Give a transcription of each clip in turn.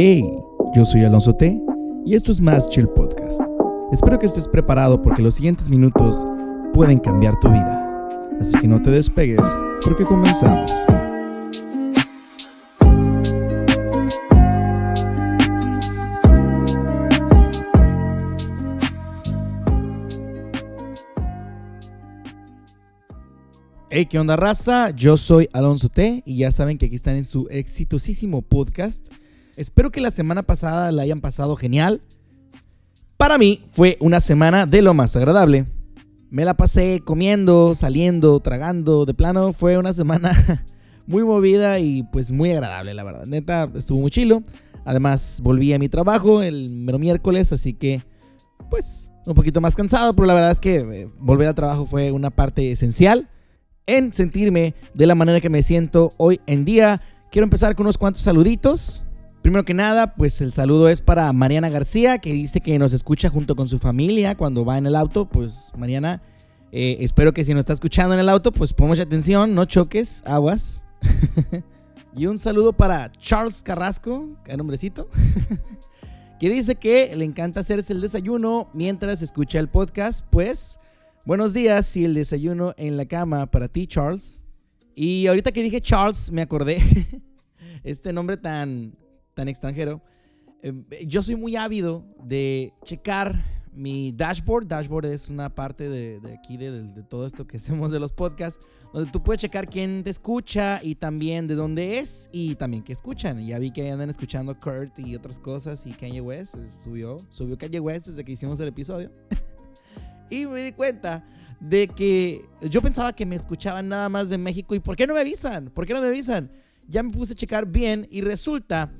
Hey, yo soy Alonso T y esto es Más Chill Podcast. Espero que estés preparado porque los siguientes minutos pueden cambiar tu vida. Así que no te despegues porque comenzamos. Hey, ¿qué onda raza? Yo soy Alonso T y ya saben que aquí están en su exitosísimo podcast. Espero que la semana pasada la hayan pasado genial. Para mí fue una semana de lo más agradable. Me la pasé comiendo, saliendo, tragando. De plano fue una semana muy movida y pues muy agradable, la verdad. Neta, estuvo muy chilo. Además, volví a mi trabajo el mero miércoles, así que pues un poquito más cansado, pero la verdad es que eh, volver al trabajo fue una parte esencial en sentirme de la manera que me siento hoy en día. Quiero empezar con unos cuantos saluditos. Primero que nada, pues el saludo es para Mariana García, que dice que nos escucha junto con su familia cuando va en el auto. Pues Mariana, eh, espero que si nos está escuchando en el auto, pues pon mucha atención, no choques, aguas. y un saludo para Charles Carrasco, que nombrecito, que dice que le encanta hacerse el desayuno mientras escucha el podcast. Pues Buenos días y el desayuno en la cama para ti, Charles. Y ahorita que dije Charles, me acordé este nombre tan, tan extranjero. Eh, yo soy muy ávido de checar mi dashboard. Dashboard es una parte de, aquí, de, de, todo esto que hacemos de los podcasts, donde tú puedes checar quién te escucha y también de dónde es y también qué escuchan. Ya vi que andan escuchando Kurt y otras cosas y Kanye West subió, subió Kanye West desde que hicimos el episodio. Y me di cuenta de que yo pensaba que me escuchaban nada más de México. ¿Y por qué no me avisan? ¿Por qué no me avisan? Ya me puse a checar bien y resulta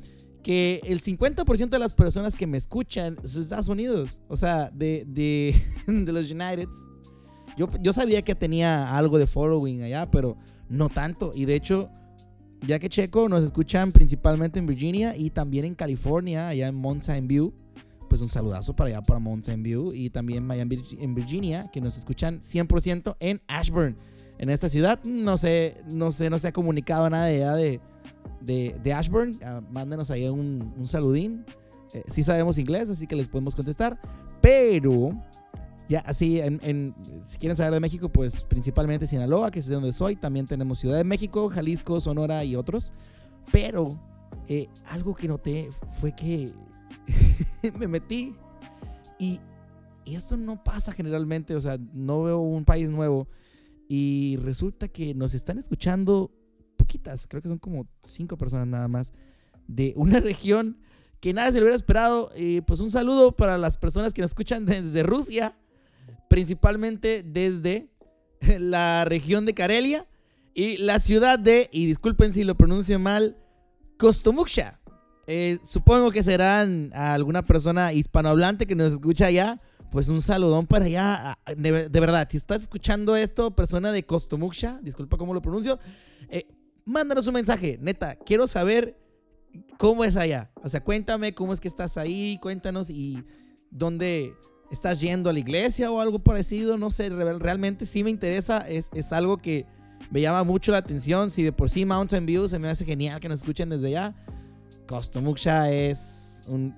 que el 50% de las personas que me escuchan son Estados Unidos. O sea, de, de, de los United. Yo, yo sabía que tenía algo de following allá, pero no tanto. Y de hecho, ya que checo, nos escuchan principalmente en Virginia y también en California, allá en Mountain View pues un saludazo para allá, para Mountain View y también Miami en Virginia, que nos escuchan 100% en Ashburn. En esta ciudad no sé, no sé, no se ha comunicado nada de, de, de Ashburn. Uh, mándenos ahí un, un saludín. Eh, sí sabemos inglés, así que les podemos contestar. Pero, ya así, si quieren saber de México, pues principalmente Sinaloa, que es de donde soy. También tenemos Ciudad de México, Jalisco, Sonora y otros. Pero eh, algo que noté fue que me metí y, y, esto no pasa generalmente, o sea, no veo un país nuevo y resulta que nos están escuchando creo que son como cinco personas nada más, de una región que nada se lo hubiera esperado. Y pues un saludo para las personas que nos escuchan desde Rusia, principalmente desde la región de Karelia y la ciudad de, y disculpen si lo pronuncio mal, Kostomuksha. Eh, supongo que serán alguna persona hispanohablante que nos escucha allá. Pues un saludón para allá. De, verdad, si estás escuchando esto, persona de Costomuksha, disculpa cómo lo pronuncio, eh, mándanos un mensaje. Neta, quiero saber cómo es allá. O sea, cuéntame cómo es que estás ahí, cuéntanos y dónde estás yendo a la iglesia o algo parecido. No sé, realmente sí me interesa. Es, es algo que me llama mucho la atención. Si de por sí Mountain View se me hace genial que nos escuchen desde allá. Costomuksha es un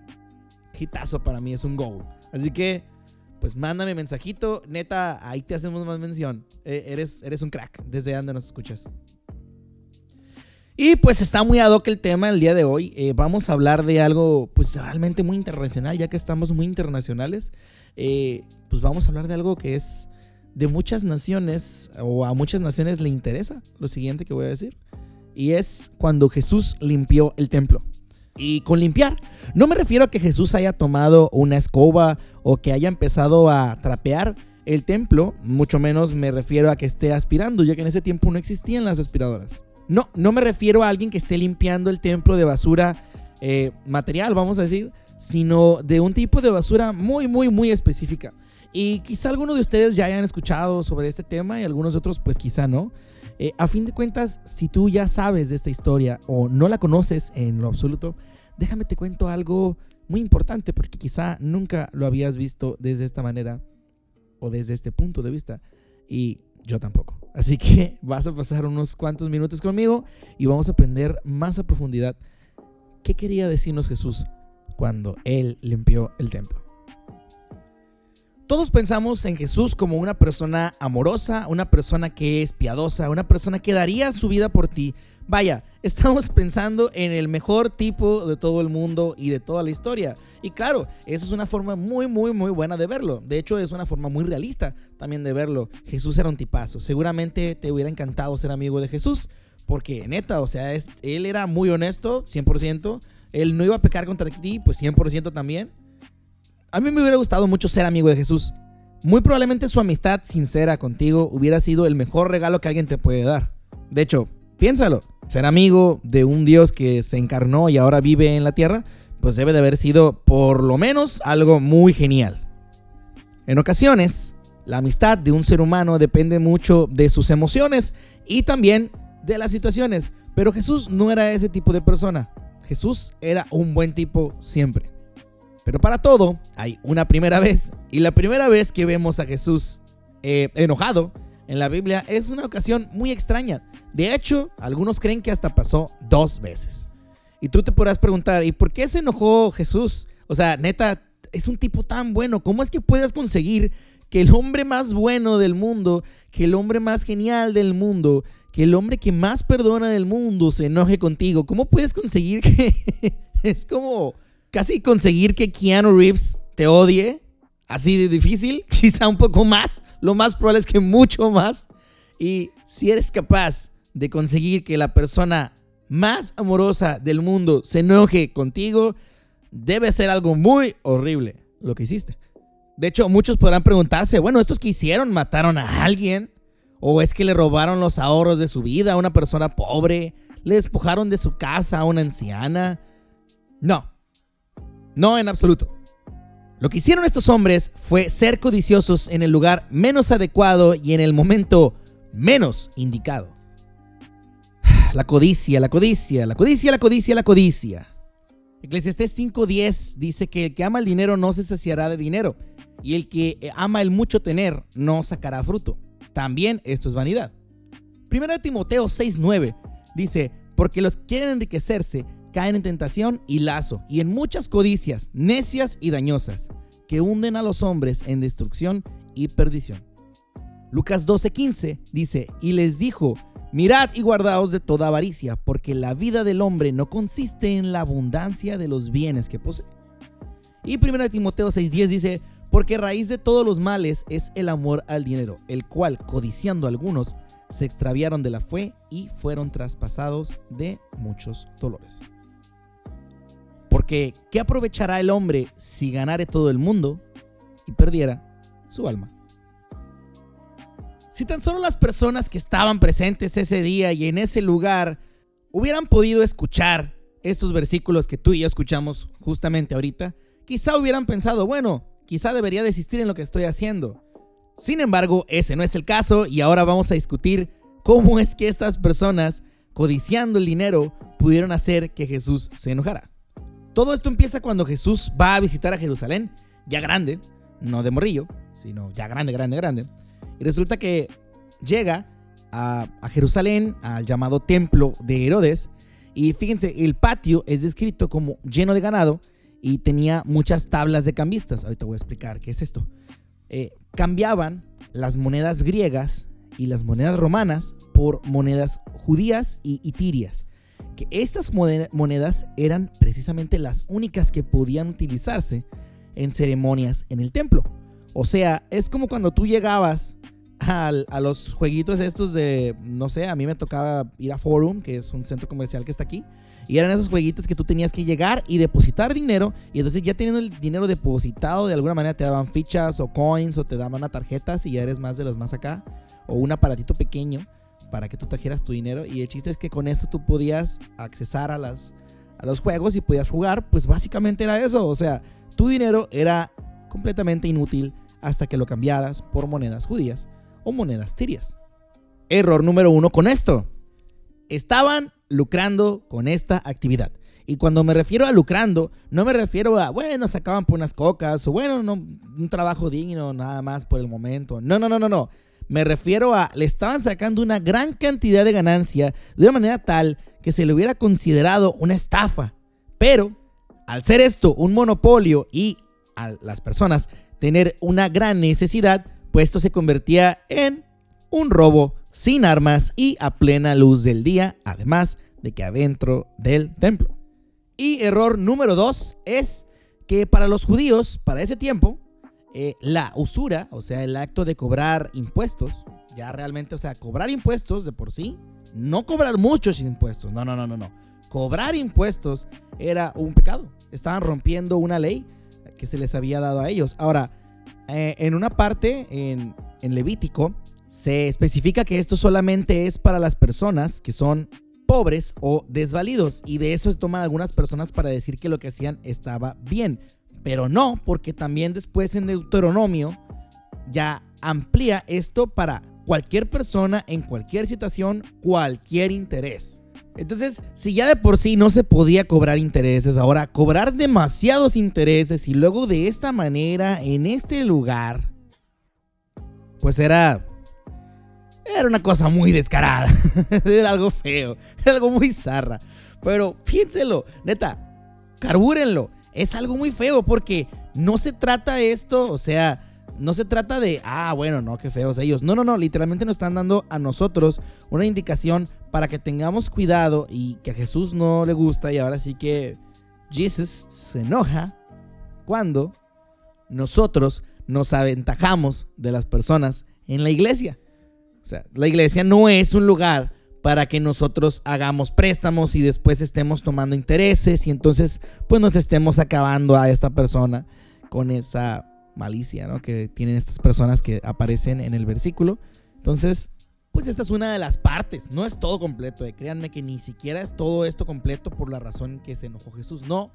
hitazo para mí, es un go. Así que, pues mándame mensajito. Neta, ahí te hacemos más mención. E, eres, eres un crack desde donde nos escuchas. Y pues está muy ad hoc el tema el día de hoy. Eh, vamos a hablar de algo pues realmente muy internacional, ya que estamos muy internacionales. Eh, pues vamos a hablar de algo que es de muchas naciones o a muchas naciones le interesa lo siguiente que voy a decir. Y es cuando Jesús limpió el templo y con limpiar. No me refiero a que Jesús haya tomado una escoba o que haya empezado a trapear el templo, mucho menos me refiero a que esté aspirando, ya que en ese tiempo no existían las aspiradoras. No, no me refiero a alguien que esté limpiando el templo de basura eh, material, vamos a decir, sino de un tipo de basura muy, muy, muy específica. Y quizá algunos de ustedes ya hayan escuchado sobre este tema y algunos otros pues quizá no. Eh, a fin de cuentas, si tú ya sabes de esta historia o no la conoces en lo absoluto, déjame te cuento algo muy importante porque quizá nunca lo habías visto desde esta manera o desde este punto de vista y yo tampoco. Así que vas a pasar unos cuantos minutos conmigo y vamos a aprender más a profundidad ¿qué quería decirnos Jesús cuando Él limpió el templo? Todos pensamos en Jesús como una persona amorosa, una persona que es piadosa, una persona que daría su vida por ti. Vaya, estamos pensando en el mejor tipo de todo el mundo y de toda la historia. Y claro, eso es una forma muy, muy, muy buena de verlo. De hecho, es una forma muy realista también de verlo. Jesús era un tipazo. Seguramente te hubiera encantado ser amigo de Jesús. Porque neta, o sea, él era muy honesto, 100%. Él no iba a pecar contra ti, pues 100% también a mí me hubiera gustado mucho ser amigo de Jesús. Muy probablemente su amistad sincera contigo hubiera sido el mejor regalo que alguien te puede dar. De hecho, piénsalo, ser amigo de un Dios que se encarnó y ahora vive en la tierra, pues debe de haber sido por lo menos algo muy genial. En ocasiones, la amistad de un ser humano depende mucho de sus emociones y también de las situaciones, pero Jesús no era ese tipo de persona. Jesús era un buen tipo siempre. Pero para todo hay una primera vez. Y la primera vez que vemos a Jesús eh, enojado en la Biblia es una ocasión muy extraña. De hecho, algunos creen que hasta pasó dos veces. Y tú te podrás preguntar, ¿y por qué se enojó Jesús? O sea, neta, es un tipo tan bueno. ¿Cómo es que puedes conseguir que el hombre más bueno del mundo, que el hombre más genial del mundo, que el hombre que más perdona del mundo se enoje contigo? ¿Cómo puedes conseguir que es como casi conseguir que Keanu Reeves te odie, así de difícil, quizá un poco más, lo más probable es que mucho más. Y si eres capaz de conseguir que la persona más amorosa del mundo se enoje contigo, debe ser algo muy horrible lo que hiciste. De hecho, muchos podrán preguntarse, bueno, ¿estos que hicieron mataron a alguien? ¿O es que le robaron los ahorros de su vida a una persona pobre? ¿Le despojaron de su casa a una anciana? No, no, en absoluto. Lo que hicieron estos hombres fue ser codiciosos en el lugar menos adecuado y en el momento menos indicado. La codicia, la codicia, la codicia, la codicia, la codicia. Eclesiastés 5:10 dice que el que ama el dinero no se saciará de dinero y el que ama el mucho tener no sacará fruto. También esto es vanidad. Primera Timoteo 6:9 dice, porque los quieren enriquecerse caen en tentación y lazo, y en muchas codicias, necias y dañosas, que hunden a los hombres en destrucción y perdición. Lucas 12:15 dice, y les dijo, mirad y guardaos de toda avaricia, porque la vida del hombre no consiste en la abundancia de los bienes que posee. Y 1 Timoteo 6:10 dice, porque raíz de todos los males es el amor al dinero, el cual, codiciando algunos, se extraviaron de la fe y fueron traspasados de muchos dolores. Porque, ¿qué aprovechará el hombre si ganare todo el mundo y perdiera su alma? Si tan solo las personas que estaban presentes ese día y en ese lugar hubieran podido escuchar estos versículos que tú y yo escuchamos justamente ahorita, quizá hubieran pensado, bueno, quizá debería desistir en lo que estoy haciendo. Sin embargo, ese no es el caso y ahora vamos a discutir cómo es que estas personas, codiciando el dinero, pudieron hacer que Jesús se enojara. Todo esto empieza cuando Jesús va a visitar a Jerusalén, ya grande, no de morrillo, sino ya grande, grande, grande. Y resulta que llega a, Jerusalén, al llamado templo de Herodes, y fíjense, el patio es descrito como lleno de ganado y tenía muchas tablas de cambistas. Ahorita voy a explicar qué es esto. Eh, cambiaban las monedas griegas y las monedas romanas por monedas judías y, y tirias estas monedas eran precisamente las únicas que podían utilizarse en ceremonias en el templo. O sea, es como cuando tú llegabas a, los jueguitos estos de, no sé, a mí me tocaba ir a Forum, que es un centro comercial que está aquí, y eran esos jueguitos que tú tenías que llegar y depositar dinero, y entonces ya teniendo el dinero depositado, de alguna manera te daban fichas o coins o te daban una tarjetas y ya eres más de los más acá, o un aparatito pequeño para que tú trajeras tu dinero. Y el chiste es que con eso tú podías accesar a, las, a los juegos y podías jugar. Pues básicamente era eso. O sea, tu dinero era completamente inútil hasta que lo cambiaras por monedas judías o monedas tirias. Error número uno con esto. Estaban lucrando con esta actividad. Y cuando me refiero a lucrando, no me refiero a, bueno, sacaban por unas cocas o bueno, no, un trabajo digno nada más por el momento. No, no, no, no, no. Me refiero a, le estaban sacando una gran cantidad de ganancia de una manera tal que se le hubiera considerado una estafa. Pero al ser esto un monopolio y a las personas tener una gran necesidad, pues esto se convertía en un robo sin armas y a plena luz del día, además de que adentro del templo. Y error número dos es que para los judíos, para ese tiempo, eh, la usura, o sea, el acto de cobrar impuestos, ya realmente, o sea, cobrar impuestos de por sí, no cobrar muchos impuestos, no, no, no, no, no. Cobrar impuestos era un pecado. Estaban rompiendo una ley que se les había dado a ellos. Ahora, eh, en una parte, en, en Levítico, se especifica que esto solamente es para las personas que son pobres o desvalidos y de eso se toman algunas personas para decir que lo que hacían estaba bien, pero no, porque también después en Deuteronomio ya amplía esto para cualquier persona en cualquier situación, cualquier interés. Entonces, si ya de por sí no se podía cobrar intereses, ahora cobrar demasiados intereses y luego de esta manera, en este lugar, pues era era una cosa muy descarada. era algo feo. Era algo muy zarra. Pero piénselo, neta, carbúrenlo. Es algo muy feo porque no se trata esto, o sea, no se trata de, ah, bueno, no, qué feos ellos. No, no, no, literalmente nos están dando a nosotros una indicación para que tengamos cuidado y que a Jesús no le gusta y ahora sí que Jesús se enoja cuando nosotros nos aventajamos de las personas en la iglesia. O sea, la iglesia no es un lugar para que nosotros hagamos préstamos y después estemos tomando intereses y entonces pues nos estemos acabando a esta persona con esa malicia, ¿no? Que tienen estas personas que aparecen en el versículo. Entonces, pues esta es una de las partes, no es todo completo, eh. créanme que ni siquiera es todo esto completo por la razón que se enojó Jesús, no,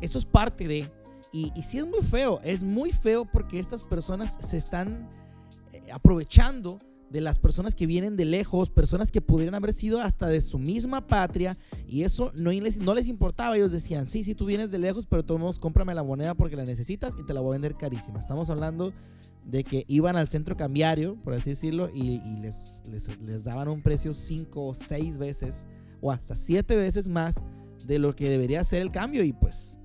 eso es parte de, y, y sí es muy feo, es muy feo porque estas personas se están eh, aprovechando de las personas que vienen de lejos, personas que pudieran haber sido hasta de su misma patria y eso no les, no les importaba. Ellos decían, sí, sí, tú vienes de lejos, pero todos modos cómprame la moneda porque la necesitas y te la voy a vender carísima. Estamos hablando de que iban al centro cambiario, por así decirlo, y, les, les, daban un precio cinco o seis veces o hasta siete veces más de lo que debería ser el cambio y pues,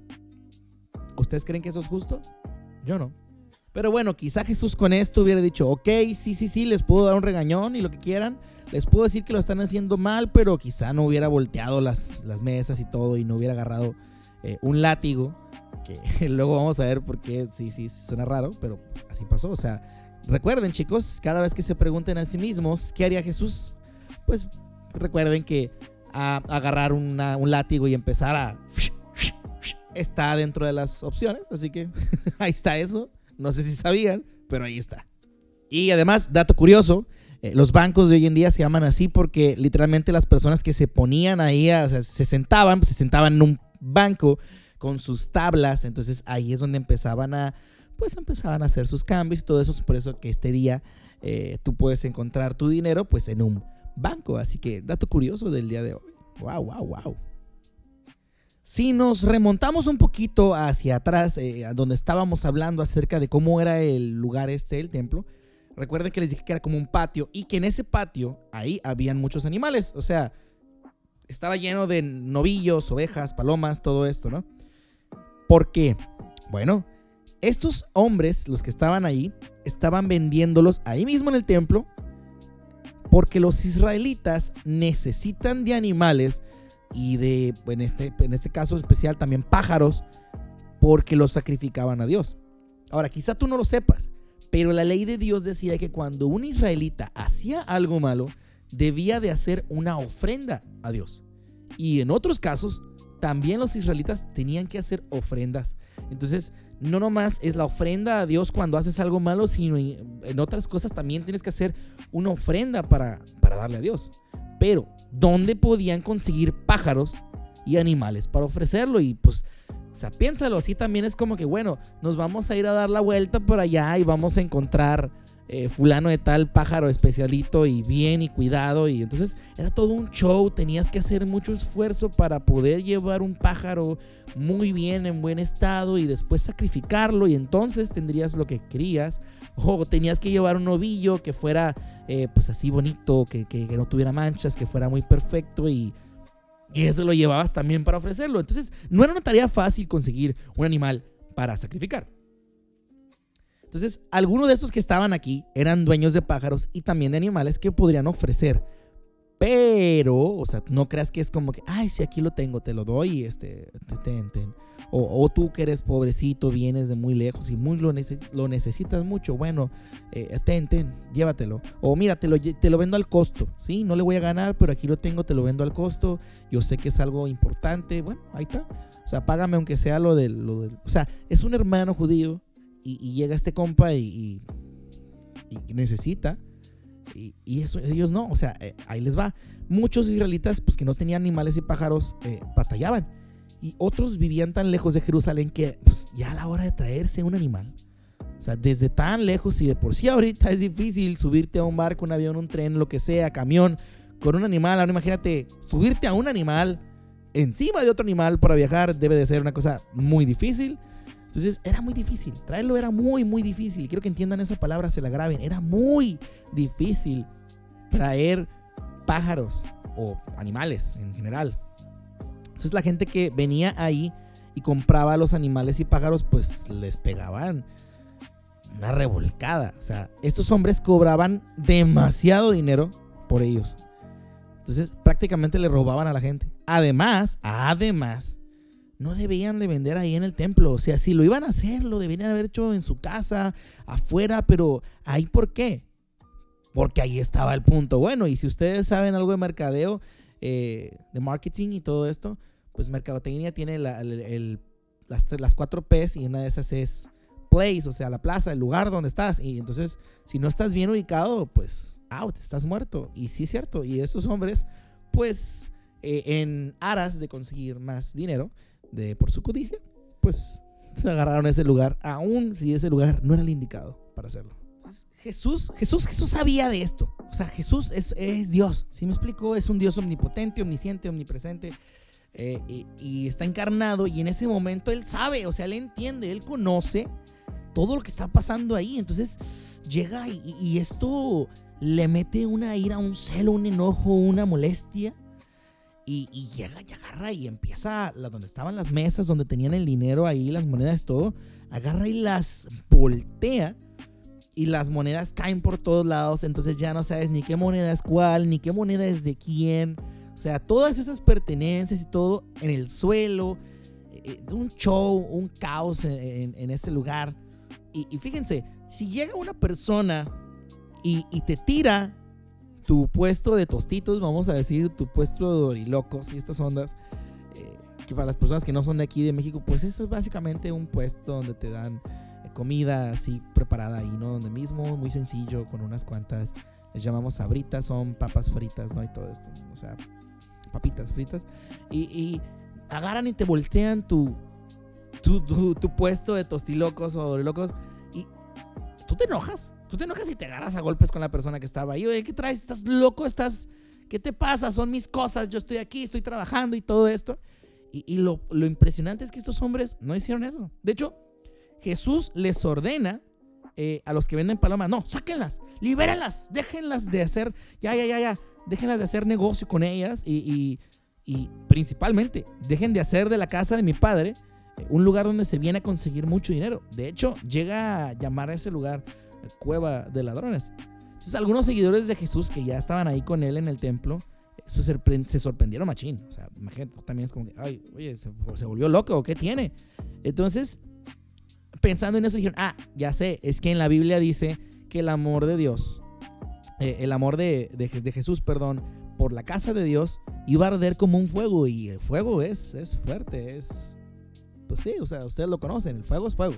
¿ustedes creen que eso es justo? Yo no. Pero bueno, quizá Jesús con esto hubiera dicho, ok, sí, sí, sí, les puedo dar un regañón y lo que quieran. Les puedo decir que lo están haciendo mal, pero quizá no hubiera volteado las, las mesas y todo y no hubiera agarrado eh, un látigo. Que luego vamos a ver por qué, sí, sí, suena raro, pero así pasó. O sea, recuerden chicos, cada vez que se pregunten a sí mismos, ¿qué haría Jesús? Pues recuerden que agarrar un látigo y empezar a... Está dentro de las opciones, así que ahí está eso. No sé si sabían, pero ahí está. Y además, dato curioso, eh, los bancos de hoy en día se llaman así porque literalmente las personas que se ponían ahí, o sea, se sentaban, se sentaban en un banco con sus tablas, entonces ahí es donde empezaban a, pues empezaban a hacer sus cambios y todo eso, es por eso que este día eh, tú puedes encontrar tu dinero pues en un banco, así que dato curioso del día de hoy. Wow, wow, wow. Si nos remontamos un poquito hacia atrás, eh, donde estábamos hablando acerca de cómo era el lugar este del templo, recuerden que les dije que era como un patio y que en ese patio ahí habían muchos animales, o sea, estaba lleno de novillos, ovejas, palomas, todo esto, ¿no? ¿Por qué? Bueno, estos hombres, los que estaban ahí, estaban vendiéndolos ahí mismo en el templo porque los israelitas necesitan de animales y de, en este, en este caso especial, también pájaros, porque los sacrificaban a Dios. Ahora, quizá tú no lo sepas, pero la ley de Dios decía que cuando un israelita hacía algo malo, debía de hacer una ofrenda a Dios. Y en otros casos, también los israelitas tenían que hacer ofrendas. Entonces, no nomás es la ofrenda a Dios cuando haces algo malo, sino en otras cosas también tienes que hacer una ofrenda para, para darle a Dios. Pero dónde podían conseguir pájaros y animales para ofrecerlo. Y pues, o sea, piénsalo, así también es como que, bueno, nos vamos a ir a dar la vuelta por allá y vamos a encontrar eh, fulano de tal pájaro especialito y bien y cuidado. Y entonces era todo un show, tenías que hacer mucho esfuerzo para poder llevar un pájaro muy bien, en buen estado y después sacrificarlo y entonces tendrías lo que querías. O tenías que llevar un novillo que fuera eh, pues así bonito, que, que, no tuviera manchas, que fuera muy perfecto y eso lo llevabas también para ofrecerlo. Entonces, no era una tarea fácil conseguir un animal para sacrificar. Entonces, algunos de esos que estaban aquí eran dueños de pájaros y también de animales que podrían ofrecer. Pero, o sea, no creas que es como que, ay, si aquí lo tengo, te lo doy, este, ten, ten. O, tú que eres pobrecito, vienes de muy lejos y muy lo, lo necesitas mucho, bueno, eh, llévatelo. O mira, te lo, te lo vendo al costo, ¿sí? No le voy a ganar, pero aquí lo tengo, te lo vendo al costo. Yo sé que es algo importante, bueno, ahí está. O sea, págame aunque sea lo del... Lo del o sea, es un hermano judío y, llega este compa y, y necesita. Y, eso, ellos no, o sea, eh, ahí les va. Muchos israelitas, pues que no tenían animales y pájaros, eh, batallaban y otros vivían tan lejos de Jerusalén que pues, ya a la hora de traerse un animal, o sea, desde tan lejos y de por sí ahorita es difícil subirte a un barco, un avión, un tren, lo que sea, camión, con un animal. Ahora imagínate, subirte a un animal encima de otro animal para viajar debe de ser una cosa muy difícil. Entonces era muy difícil, traerlo era muy, muy difícil. Quiero que entiendan esa palabra, se la graben. Era muy difícil traer pájaros o animales en general. Entonces la gente que venía ahí y compraba los animales y pájaros, pues les pegaban una revolcada. O sea, estos hombres cobraban demasiado dinero por ellos. Entonces prácticamente le robaban a la gente. Además, además, no debían de vender ahí en el templo. O sea, si lo iban a hacer, lo debían haber hecho en su casa, afuera, pero ahí ¿por qué? Porque ahí estaba el punto. Bueno, y si ustedes saben algo de mercadeo, eh, de marketing y todo esto, pues Mercadotecnia tiene las, cuatro P's y una de esas es place, o sea, la plaza, el lugar donde estás. Y entonces, si no estás bien ubicado, pues out, estás muerto. Y sí es cierto. Y estos hombres, pues, eh, en aras de conseguir más dinero de, por su codicia, pues se agarraron ese lugar, aun si ese lugar no era el indicado para hacerlo. Jesús, Jesús, Jesús sabía de esto. O sea, Jesús es, es Dios. Si me explico, es un Dios omnipotente, omnisciente, omnipresente. Eh, y, está encarnado y en ese momento él sabe, o sea, él entiende, él conoce todo lo que está pasando ahí. Entonces llega y, esto le mete una ira, un celo, un enojo, una molestia. Y, llega y agarra y empieza la, donde estaban las mesas, donde tenían el dinero ahí, las monedas, todo. Agarra y las voltea y las monedas caen por todos lados. Entonces ya no sabes ni qué moneda es cuál, ni qué moneda es de quién. O sea, todas esas pertenencias y todo en el suelo, eh, un show, un caos en, en, este lugar. Y, fíjense, si llega una persona y, te tira tu puesto de tostitos, vamos a decir, tu puesto de dorilocos y estas ondas, eh, que para las personas que no son de aquí de México, pues eso es básicamente un puesto donde te dan eh, comida así preparada ahí, ¿no? Donde mismo, muy sencillo, con unas cuantas, les llamamos sabritas, son papas fritas, ¿no? Y todo esto, o sea, papitas fritas, y, agarran y te voltean tu, tu, puesto de tostilocos o locos y tú te enojas. Tú te enojas y te agarras a golpes con la persona que estaba ahí. Oye, ¿qué traes? ¿Estás loco? ¿Estás... ¿Qué te pasa? Son mis cosas. Yo estoy aquí, estoy trabajando y todo esto. Y, lo, lo, impresionante es que estos hombres no hicieron eso. De hecho, Jesús les ordena eh, a los que venden palomas, no, sáquenlas, libérenlas, déjenlas de hacer, ya, ya, ya, ya, déjenlas de hacer negocio con ellas y, principalmente dejen de hacer de la casa de mi padre eh, un lugar donde se viene a conseguir mucho dinero. De hecho, llega a llamar a ese lugar eh, cueva de ladrones. Entonces, algunos seguidores de Jesús que ya estaban ahí con él en el templo se, se sorprendieron machín. O sea, imagínate, también es como que, ay, oye, se, se volvió loco, ¿qué tiene? Entonces, pensando en eso, dijeron, ah, ya sé, es que en la Biblia dice que el amor de Dios eh, el amor de, de, Jesús, perdón, por la casa de Dios, iba a arder como un fuego. Y el fuego es, es fuerte, es... Pues sí, o sea, ustedes lo conocen, el fuego es fuego.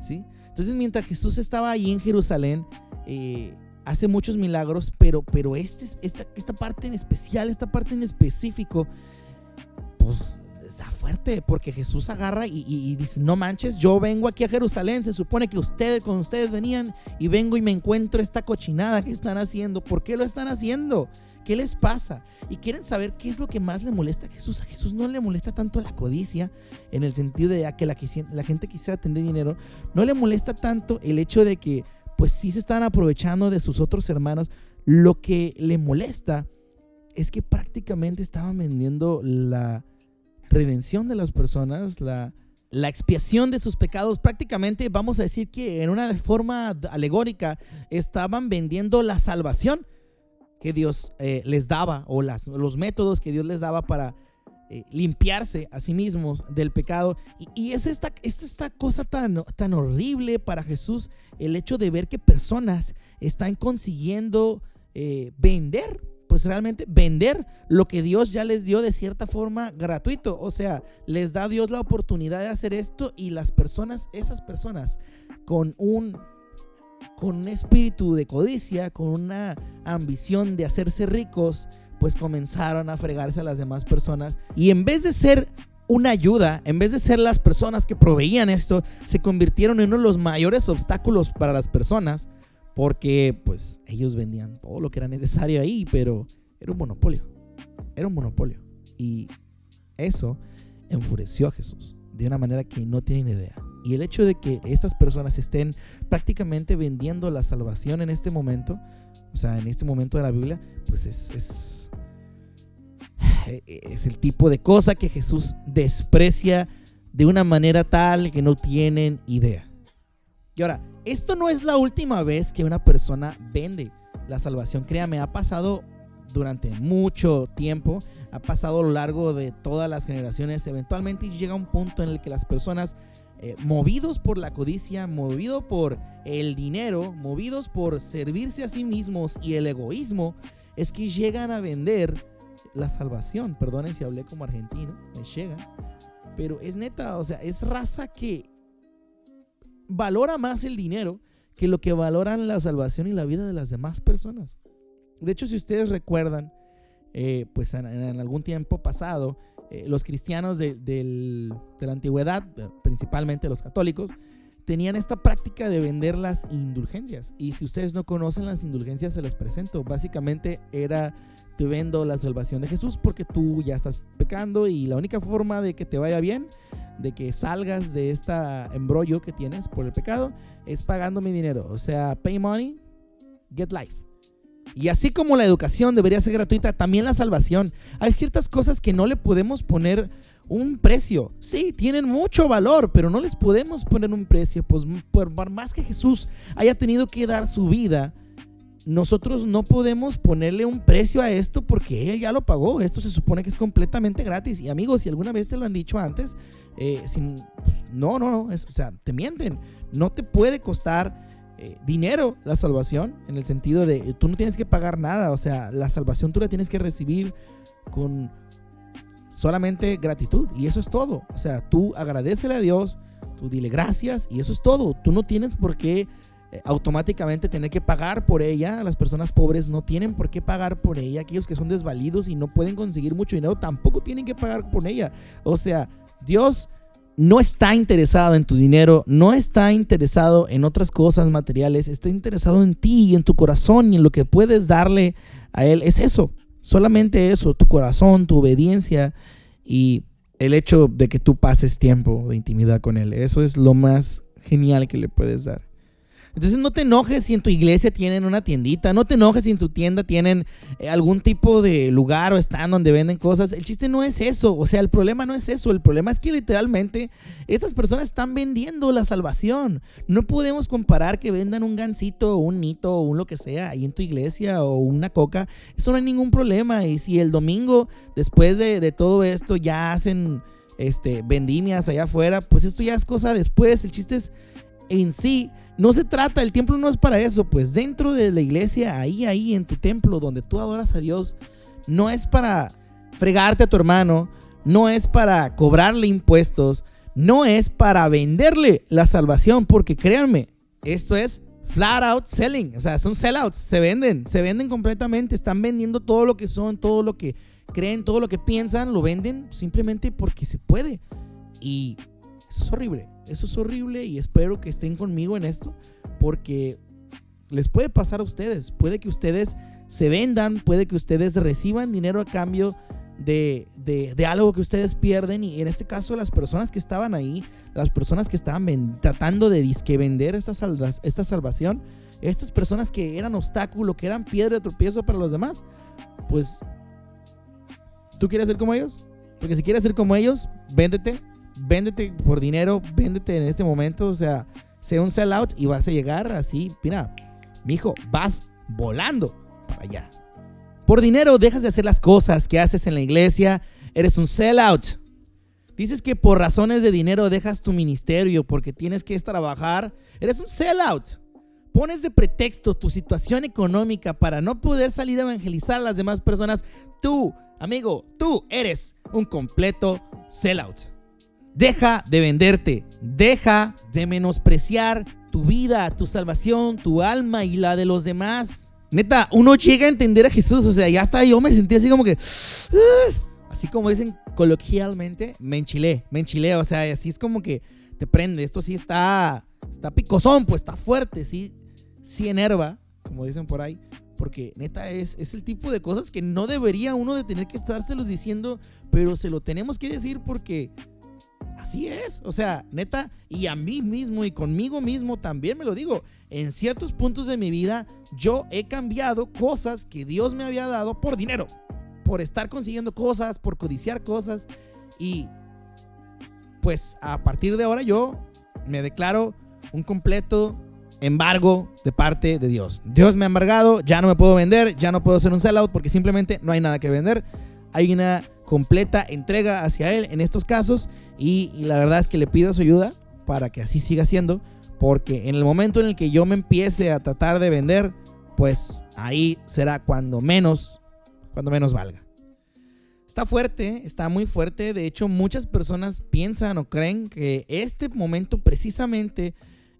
¿sí? Entonces, mientras Jesús estaba ahí en Jerusalén, eh, hace muchos milagros, pero, pero este, esta, esta parte en especial, esta parte en específico, pues está fuerte porque Jesús agarra y, dice, no manches, yo vengo aquí a Jerusalén, se supone que ustedes con ustedes venían y vengo y me encuentro esta cochinada que están haciendo. ¿Por qué lo están haciendo? ¿Qué les pasa? Y quieren saber qué es lo que más le molesta a Jesús. A Jesús no le molesta tanto la codicia, en el sentido de que la, la gente quisiera tener dinero. No le molesta tanto el hecho de que, pues sí se están aprovechando de sus otros hermanos. Lo que le molesta es que prácticamente estaban vendiendo la redención de las personas, la, la expiación de sus pecados. Prácticamente vamos a decir que en una forma alegórica estaban vendiendo la salvación que Dios eh, les daba o las, los métodos que Dios les daba para eh, limpiarse a sí mismos del pecado. Y, es esta, esta, cosa tan, tan horrible para Jesús, el hecho de ver que personas están consiguiendo eh, vender pues realmente vender lo que Dios ya les dio de cierta forma gratuito. O sea, les da Dios la oportunidad de hacer esto y las personas, esas personas, con un, con un espíritu de codicia, con una ambición de hacerse ricos, pues comenzaron a fregarse a las demás personas. Y en vez de ser una ayuda, en vez de ser las personas que proveían esto, se convirtieron en uno de los mayores obstáculos para las personas porque pues ellos vendían todo lo que era necesario ahí, pero era un monopolio. Era un monopolio. Y eso enfureció a Jesús de una manera que no tienen idea. Y el hecho de que estas personas estén prácticamente vendiendo la salvación en este momento, o sea, en este momento de la Biblia, pues es, es, es el tipo de cosa que Jesús desprecia de una manera tal que no tienen idea. Y ahora, esto no es la última vez que una persona vende la salvación. Créame, ha pasado durante mucho tiempo, ha pasado a lo largo de todas las generaciones. Eventualmente llega un punto en el que las personas, eh, movidos por la codicia, movidos por el dinero, movidos por servirse a sí mismos y el egoísmo, es que llegan a vender la salvación. Perdonen si hablé como argentino, me llega. Pero es neta, o sea, es raza que valora más el dinero que lo que valoran la salvación y la vida de las demás personas. De hecho, si ustedes recuerdan, eh, pues en, algún tiempo pasado, eh, los cristianos de, la antigüedad, eh, principalmente los católicos, tenían esta práctica de vender las indulgencias. Y si ustedes no conocen las indulgencias, se les presento. Básicamente era, te vendo la salvación de Jesús porque tú ya estás pecando y la única forma de que te vaya bien de que salgas de este embrollo que tienes por el pecado es pagando mi dinero. O sea, pay money, get life. Y así como la educación debería ser gratuita, también la salvación. Hay ciertas cosas que no le podemos poner un precio. Sí, tienen mucho valor, pero no les podemos poner un precio. Pues por más que Jesús haya tenido que dar su vida, nosotros no podemos ponerle un precio a esto porque Él ya lo pagó. Esto se supone que es completamente gratis. Y amigos, si alguna vez te lo han dicho antes, eh, sin, no, no, no, o sea, te mienten. No te puede costar eh, dinero la salvación, en el sentido de tú no tienes que pagar nada, o sea, la salvación tú la tienes que recibir con solamente gratitud y eso es todo. O sea, tú agradecele a Dios, tú dile gracias y eso es todo. Tú no tienes por qué eh, automáticamente tener que pagar por ella. Las personas pobres no tienen por qué pagar por ella. Aquellos que son desvalidos y no pueden conseguir mucho dinero tampoco tienen que pagar por ella. O sea, Dios no está interesado en tu dinero, no está interesado en otras cosas materiales, está interesado en ti y en tu corazón y en lo que puedes darle a Él. Es eso, solamente eso, tu corazón, tu obediencia y el hecho de que tú pases tiempo de intimidad con Él. Eso es lo más genial que le puedes dar. Entonces no te enojes si en tu iglesia tienen una tiendita, no te enojes si en su tienda tienen eh, algún tipo de lugar o stand donde venden cosas. El chiste no es eso, o sea, el problema no es eso, el problema es que literalmente estas personas están vendiendo la salvación. No podemos comparar que vendan un gancito un nito o un lo que sea ahí en tu iglesia o una coca. Eso no hay ningún problema. Y si el domingo, después de, de todo esto, ya hacen este, vendimias allá afuera, pues esto ya es cosa después. El chiste es en sí no se trata, el templo no es para eso, pues dentro de la iglesia, ahí, ahí, en tu templo, donde tú adoras a Dios, no es para fregarte a tu hermano, no es para cobrarle impuestos, no es para venderle la salvación, porque créanme, esto es flat out selling, o sea, son sellouts, se venden, se venden completamente, están vendiendo todo lo que son, todo lo que creen, todo lo que piensan, lo venden simplemente porque se puede. Y eso es horrible. Eso es horrible y espero que estén conmigo en esto porque les puede pasar a ustedes. Puede que ustedes se vendan, puede que ustedes reciban dinero a cambio de, algo que ustedes pierden. Y en este caso, las personas que estaban ahí, las personas que estaban tratando de disque vender esta, esta salvación, estas personas que eran obstáculo, que eran piedra de tropiezo para los demás, pues ¿Tú quieres ser como ellos? Porque si quieres ser como ellos, véndete, véndete por dinero, véndete en este momento, o sea, sea un sellout y vas a llegar así, mira, mijo, vas volando para allá. Por dinero dejas de hacer las cosas que haces en la iglesia, eres un sellout. Dices que por razones de dinero dejas tu ministerio porque tienes que trabajar, eres un sellout. Pones de pretexto tu situación económica para no poder salir a evangelizar a las demás personas. Tú, amigo, tú eres un completo sellout. Deja de venderte, deja de menospreciar tu vida, tu salvación, tu alma y la de los demás. Neta, uno llega a entender a Jesús, o sea, ya hasta yo me sentí así como que, ah", así como dicen coloquialmente, me enchilé, me enchilé, o sea, así es como que te prende, esto sí está, está picosón, pues está fuerte, sí, sí enerva, como dicen por ahí, porque neta es, es el tipo de cosas que no debería uno de tener que estárselos diciendo, pero se lo tenemos que decir porque Así es, o sea, neta, y a mí mismo y conmigo mismo también me lo digo. En ciertos puntos de mi vida yo he cambiado cosas que Dios me había dado por dinero, por estar consiguiendo cosas, por codiciar cosas. Y pues a partir de ahora yo me declaro un completo embargo de parte de Dios. Dios me ha embargado, ya no me puedo vender, ya no puedo ser un sellout porque simplemente no hay nada que vender. Hay una completa entrega hacia Él en estos casos y, la verdad es que le pido su ayuda para que así siga siendo, porque en el momento en el que yo me empiece a tratar de vender, pues ahí será cuando menos, cuando menos valga. Está fuerte, está muy fuerte. De hecho, muchas personas piensan o creen que este momento precisamente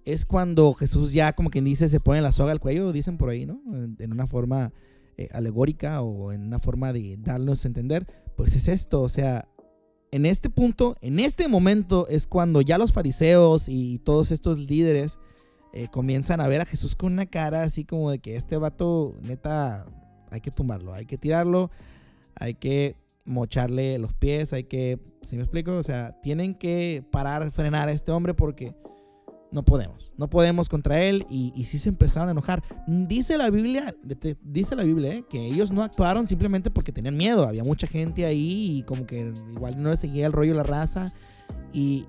es cuando Jesús ya, como quien dice, se pone la soga al cuello, dicen por ahí, ¿no? En una forma eh, alegórica o en una forma de darnos a entender pues es esto, o sea, en este punto, en este momento es cuando ya los fariseos y todos estos líderes eh, comienzan a ver a Jesús con una cara así como de que este vato, neta, hay que tumbarlo, hay que tirarlo, hay que mocharle los pies, hay que, ¿sí me explico? O sea, tienen que parar, frenar a este hombre porque no podemos, no podemos contra él y, sí se empezaron a enojar. Dice la Biblia, dice la Biblia, ¿eh? que ellos no actuaron simplemente porque tenían miedo, había mucha gente ahí y como que igual no les seguía el rollo la raza y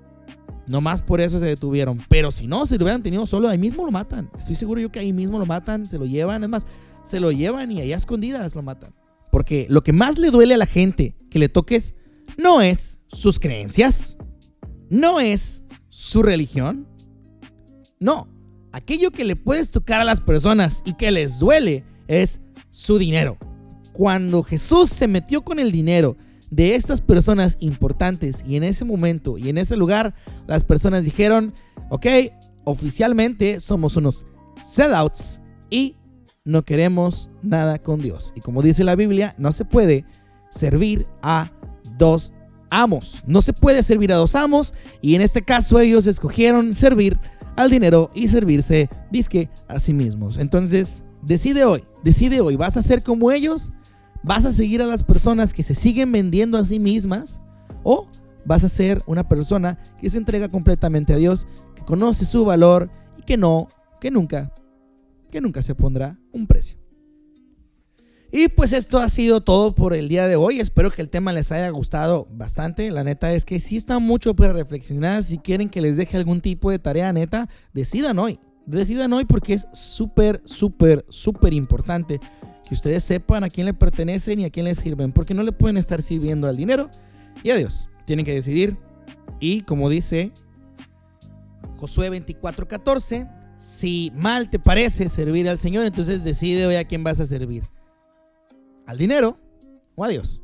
nomás por eso se detuvieron. Pero si no, si lo hubieran tenido solo, ahí mismo lo matan. Estoy seguro yo que ahí mismo lo matan, se lo llevan, es más, se lo llevan y ahí a escondidas lo matan. Porque lo que más le duele a la gente que le toques no es sus creencias, no es su religión, no, aquello que le puedes tocar a las personas y que les duele es su dinero. Cuando Jesús se metió con el dinero de estas personas importantes y en ese momento y en ese lugar, las personas dijeron, ok, oficialmente somos unos sellouts y no queremos nada con Dios. Y como dice la Biblia, no se puede servir a dos amos. No se puede servir a dos amos y en este caso ellos escogieron servir al dinero y servirse disque a sí mismos. Entonces, decide hoy, decide hoy, ¿vas a ser como ellos? ¿Vas a seguir a las personas que se siguen vendiendo a sí mismas? ¿O vas a ser una persona que se entrega completamente a Dios, que conoce su valor y que no, que nunca, que nunca se pondrá un precio? Y pues esto ha sido todo por el día de hoy. Espero que el tema les haya gustado bastante. La neta es que sí está mucho para reflexionar. Si quieren que les deje algún tipo de tarea neta, decidan hoy. Decidan hoy porque es súper, súper, súper importante que ustedes sepan a quién le pertenecen y a quién les sirven. Porque no le pueden estar sirviendo al dinero y a Dios. Tienen que decidir. Y como dice Josué 24:14, si mal te parece servir al Señor, entonces decide hoy a quién vas a servir al dinero o a Dios.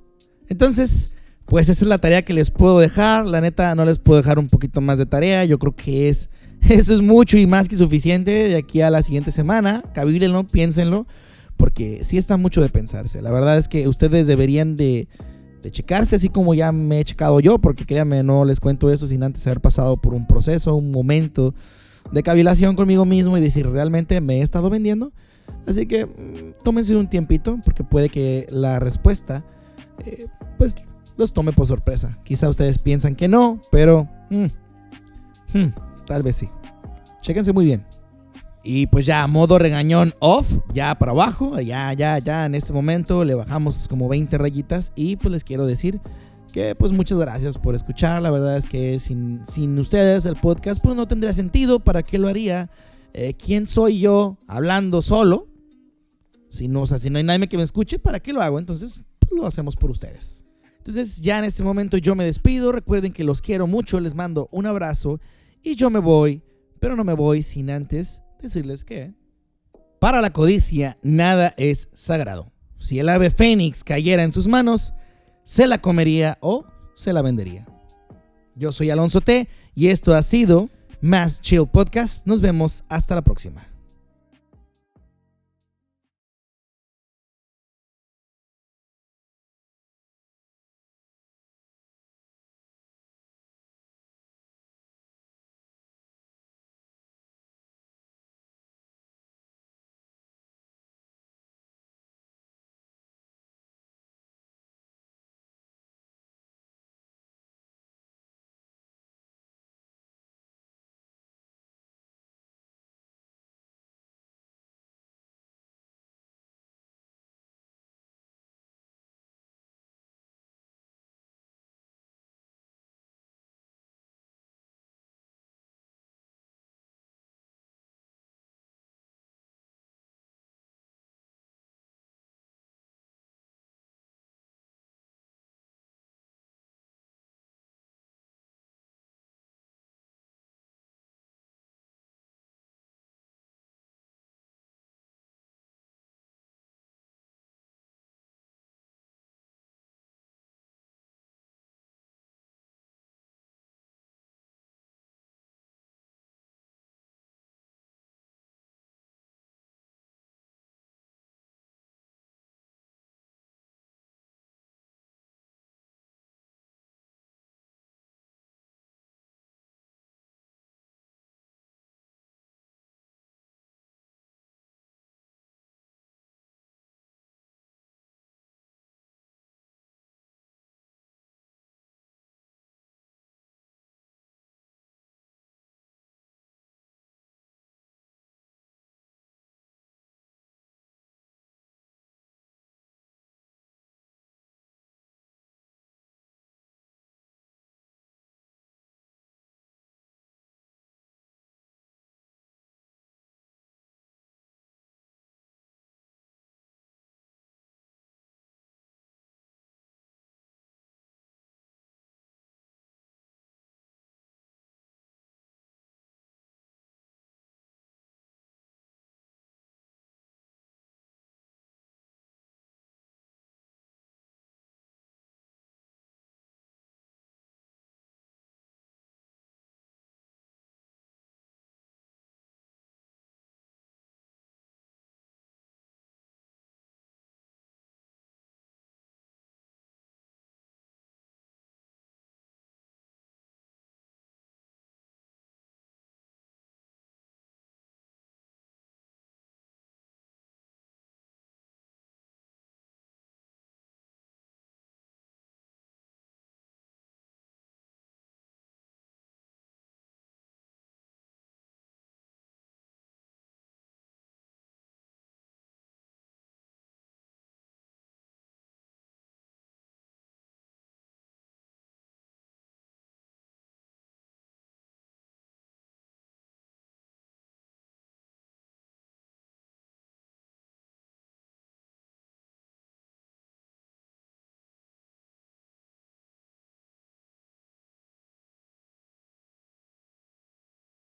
Entonces, pues esa es la tarea que les puedo dejar. La neta, no les puedo dejar un poquito más de tarea. Yo creo que es eso es mucho y más que suficiente de aquí a la siguiente semana. Cabílenlo, piénsenlo, porque sí está mucho de pensarse. La verdad es que ustedes deberían de, checarse, así como ya me he checado yo, porque créanme, no les cuento eso sin antes haber pasado por un proceso, un momento de cavilación conmigo mismo y decir, ¿realmente me he estado vendiendo? Así que mm, tómense un tiempito porque puede que la respuesta eh, pues los tome por sorpresa. Quizá ustedes piensan que no, pero mm, hmm, tal vez sí. Chéquense muy bien. Y pues ya, modo regañón off, ya para abajo, ya, ya, ya, en este momento le bajamos como 20 rayitas y pues les quiero decir que pues muchas gracias por escuchar, la verdad es que sin, sin ustedes el podcast pues no tendría sentido, ¿para qué lo haría? Eh, ¿Quién soy yo hablando solo? Si no, o sea, si no hay nadie que me escuche, ¿para qué lo hago? Entonces pues, lo hacemos por ustedes. Entonces ya en este momento yo me despido, recuerden que los quiero mucho, les mando un abrazo y yo me voy, pero no me voy sin antes decirles que para la codicia nada es sagrado. Si el ave fénix cayera en sus manos, se la comería o se la vendería. Yo soy Alonso T y esto ha sido Más Chill Podcast. Nos vemos hasta la próxima.